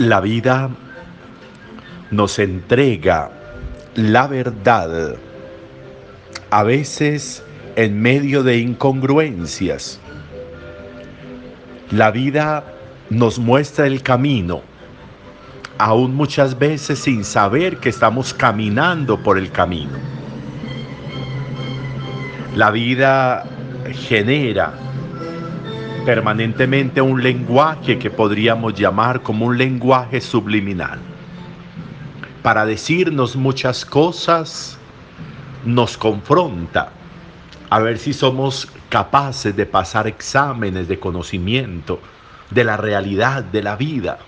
La vida nos entrega la verdad, a veces en medio de incongruencias. La vida nos muestra el camino, aún muchas veces sin saber que estamos caminando por el camino. La vida genera permanentemente un lenguaje que podríamos llamar como un lenguaje subliminal. Para decirnos muchas cosas, nos confronta a ver si somos capaces de pasar exámenes de conocimiento de la realidad de la vida,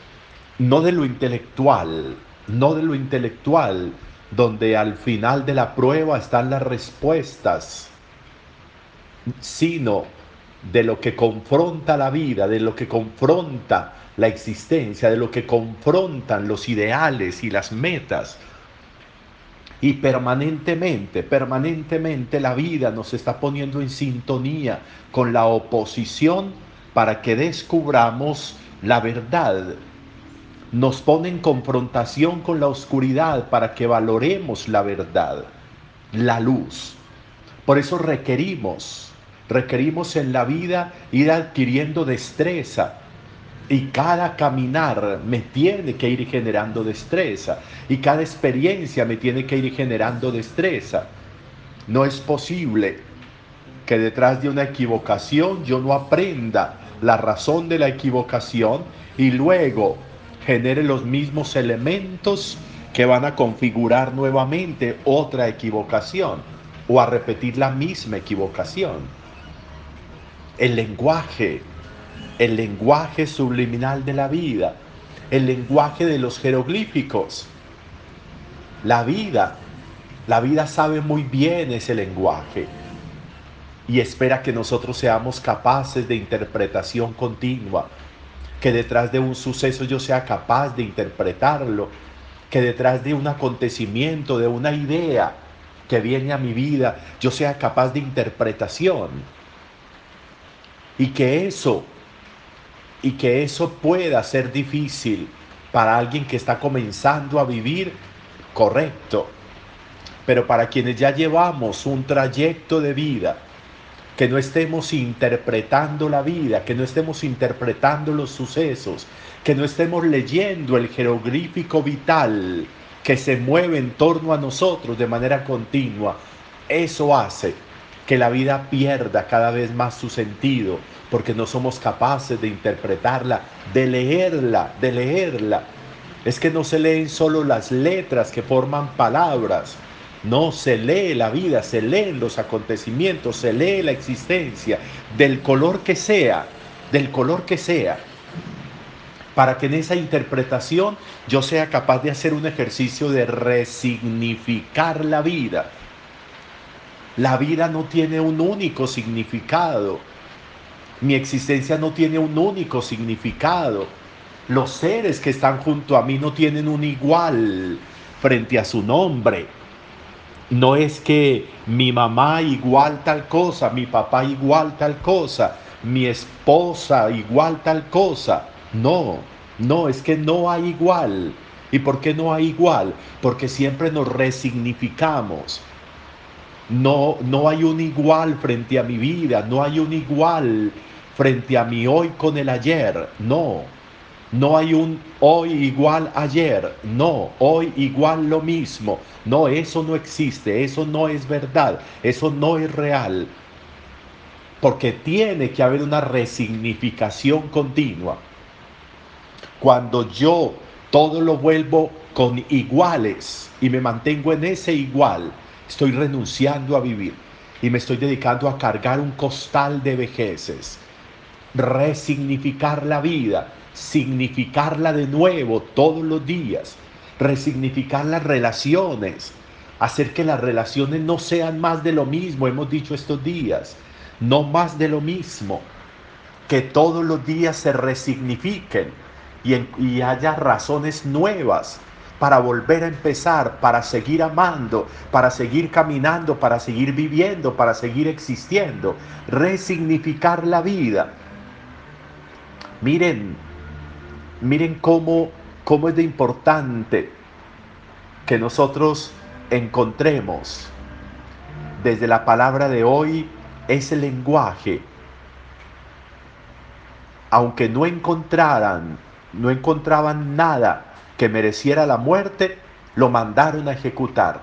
no de lo intelectual, no de lo intelectual, donde al final de la prueba están las respuestas, sino de lo que confronta la vida, de lo que confronta la existencia, de lo que confrontan los ideales y las metas. Y permanentemente, permanentemente la vida nos está poniendo en sintonía con la oposición para que descubramos la verdad. Nos pone en confrontación con la oscuridad para que valoremos la verdad, la luz. Por eso requerimos requerimos en la vida ir adquiriendo destreza. Y cada caminar me tiene que ir generando destreza. Y cada experiencia me tiene que ir generando destreza. No es posible que detrás de una equivocación yo no aprenda la razón de la equivocación y luego genere los mismos elementos que van a configurar nuevamente otra equivocación o a repetir la misma equivocación el lenguaje, el lenguaje subliminal de la vida, el lenguaje de los jeroglíficos. La vida, la vida sabe muy bien ese lenguaje y espera que nosotros seamos capaces de interpretación continua, que detrás de un suceso yo sea capaz de interpretarlo, que detrás de un acontecimiento, de una idea que viene a mi vida, yo sea capaz de interpretación y que eso y que eso pueda ser difícil para alguien que está comenzando a vivir correcto. Pero para quienes ya llevamos un trayecto de vida, que no estemos interpretando la vida, que no estemos interpretando los sucesos, que no estemos leyendo el jeroglífico vital que se mueve en torno a nosotros de manera continua, eso hace que la vida pierda cada vez más su sentido, porque no somos capaces de interpretarla, de leerla, de leerla. Es que no se leen solo las letras que forman palabras, no se lee la vida, se leen los acontecimientos, se lee la existencia, del color que sea, del color que sea, para que en esa interpretación yo sea capaz de hacer un ejercicio de resignificar la vida la vida no tiene un único significado. Mi existencia no tiene un único significado. Los seres que están junto a mí no tienen un igual frente a su nombre. No es que mi mamá igual tal cosa, mi papá igual tal cosa, mi esposa igual tal cosa. No, no, es que no hay igual. ¿Y por qué no hay igual? Porque siempre nos resignificamos no, no hay un igual frente a mi vida, no hay un igual frente a mi hoy con el ayer, no. No hay un hoy igual ayer, no, hoy igual lo mismo. No, eso no existe, eso no es verdad, eso no es real. Porque tiene que haber una resignificación continua. Cuando yo todo lo vuelvo con iguales y me mantengo en ese igual, Estoy renunciando a vivir y me estoy dedicando a cargar un costal de vejeces. Resignificar la vida, significarla de nuevo todos los días, resignificar las relaciones, hacer que las relaciones no sean más de lo mismo, hemos dicho estos días, no más de lo mismo, que todos los días se resignifiquen y, y haya razones nuevas para volver a empezar, para seguir amando, para seguir caminando, para seguir viviendo, para seguir existiendo, resignificar la vida. Miren, miren cómo cómo es de importante que nosotros encontremos desde la palabra de hoy ese lenguaje. Aunque no encontraran, no encontraban nada que mereciera la muerte, lo mandaron a ejecutar.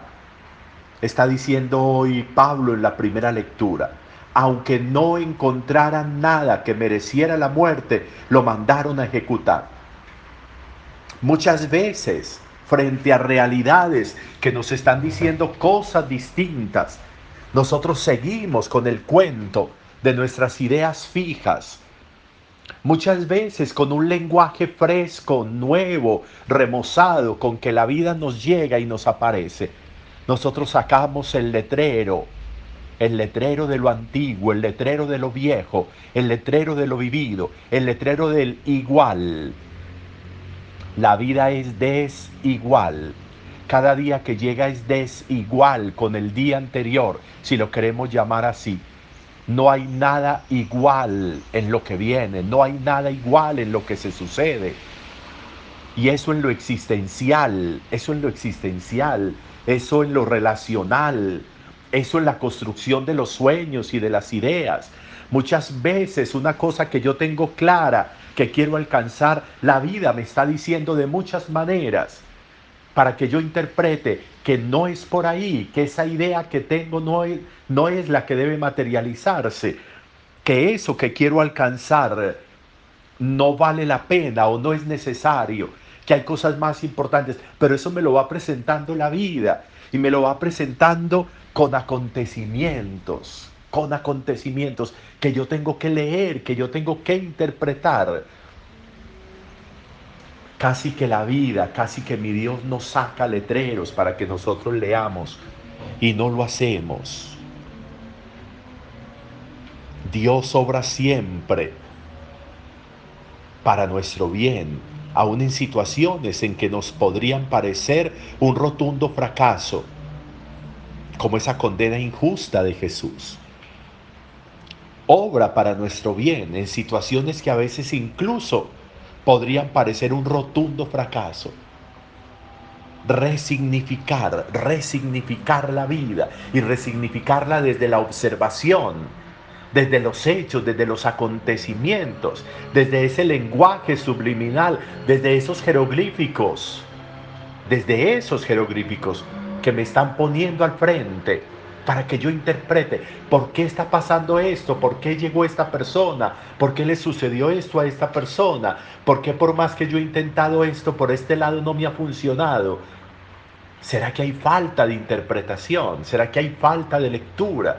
Está diciendo hoy Pablo en la primera lectura. Aunque no encontraran nada que mereciera la muerte, lo mandaron a ejecutar. Muchas veces, frente a realidades que nos están diciendo cosas distintas, nosotros seguimos con el cuento de nuestras ideas fijas, muchas veces con un lenguaje fresco, nuevo, remozado, con que la vida nos llega y nos aparece. Nosotros sacamos el letrero, el letrero de lo antiguo, el letrero de lo viejo, el letrero de lo vivido, el letrero del igual. La vida es desigual. Cada día que llega es desigual con el día anterior, si lo queremos llamar así. No hay nada igual en lo que viene, no hay nada igual en lo que se sucede. Y eso en lo existencial, eso en lo existencial, eso en lo relacional, eso en la construcción de los sueños y de las ideas. Muchas veces una cosa que yo tengo clara, que quiero alcanzar, la vida me está diciendo de muchas maneras para que yo interprete que no es por ahí, que esa idea que tengo no es, no es la que debe materializarse, que eso que quiero alcanzar no vale la pena o no es necesario, que hay cosas más importantes, pero eso me lo va presentando la vida y me lo va presentando con acontecimientos, con acontecimientos que yo tengo que leer, que yo tengo que interpretar Casi que la vida, casi que mi Dios nos saca letreros para que nosotros leamos y no lo hacemos. Dios obra siempre para nuestro bien, aun en situaciones en que nos podrían parecer un rotundo fracaso, como esa condena injusta de Jesús. Obra para nuestro bien en situaciones que a veces incluso podrían parecer un rotundo fracaso. Resignificar, resignificar la vida y resignificarla desde la observación, desde los hechos, desde los acontecimientos, desde ese lenguaje subliminal, desde esos jeroglíficos, desde esos jeroglíficos que me están poniendo al frente para que yo interprete por qué está pasando esto, por qué llegó esta persona, por qué le sucedió esto a esta persona, por qué por más que yo he intentado esto por este lado no me ha funcionado. ¿Será que hay falta de interpretación? ¿Será que hay falta de lectura?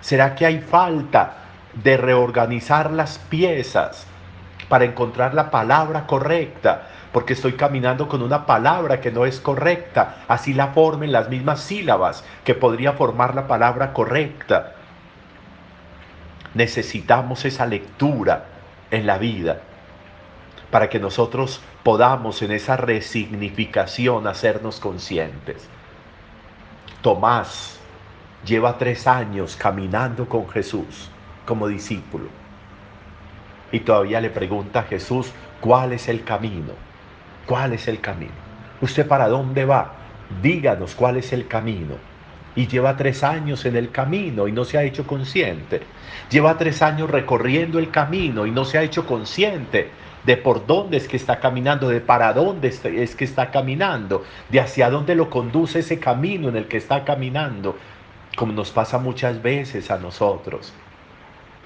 ¿Será que hay falta de reorganizar las piezas para encontrar la palabra correcta? Porque estoy caminando con una palabra que no es correcta, así la formen las mismas sílabas que podría formar la palabra correcta. Necesitamos esa lectura en la vida para que nosotros podamos en esa resignificación hacernos conscientes. Tomás lleva tres años caminando con Jesús como discípulo y todavía le pregunta a Jesús cuál es el camino. ¿Cuál es el camino? ¿Usted para dónde va? Díganos cuál es el camino. Y lleva tres años en el camino y no se ha hecho consciente. Lleva tres años recorriendo el camino y no se ha hecho consciente de por dónde es que está caminando, de para dónde es que está caminando, de hacia dónde lo conduce ese camino en el que está caminando, como nos pasa muchas veces a nosotros.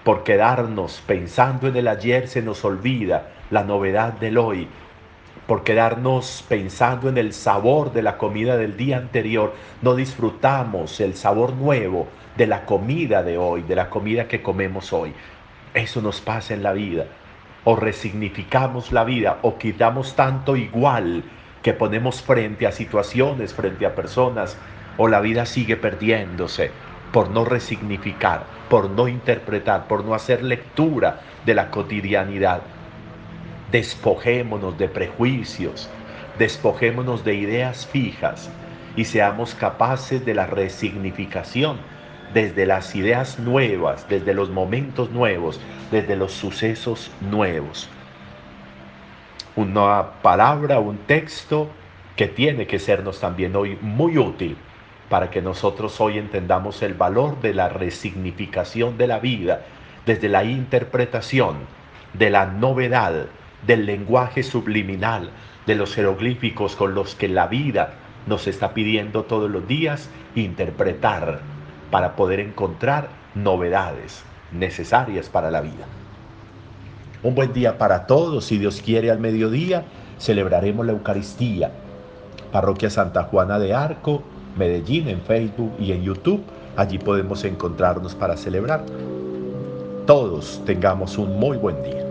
Por quedarnos pensando en el ayer se nos olvida la novedad del hoy por quedarnos pensando en el sabor de la comida del día anterior, no disfrutamos el sabor nuevo de la comida de hoy, de la comida que comemos hoy. Eso nos pasa en la vida. O resignificamos la vida o quitamos tanto igual que ponemos frente a situaciones, frente a personas, o la vida sigue perdiéndose por no resignificar, por no interpretar, por no hacer lectura de la cotidianidad despojémonos de prejuicios, despojémonos de ideas fijas y seamos capaces de la resignificación desde las ideas nuevas, desde los momentos nuevos, desde los sucesos nuevos. una palabra, un texto que tiene que sernos también hoy muy útil para que nosotros hoy entendamos el valor de la resignificación de la vida desde la interpretación de la novedad del lenguaje subliminal, de los jeroglíficos con los que la vida nos está pidiendo todos los días interpretar para poder encontrar novedades necesarias para la vida. Un buen día para todos, si Dios quiere al mediodía celebraremos la Eucaristía. Parroquia Santa Juana de Arco, Medellín en Facebook y en YouTube. Allí podemos encontrarnos para celebrar. Todos tengamos un muy buen día.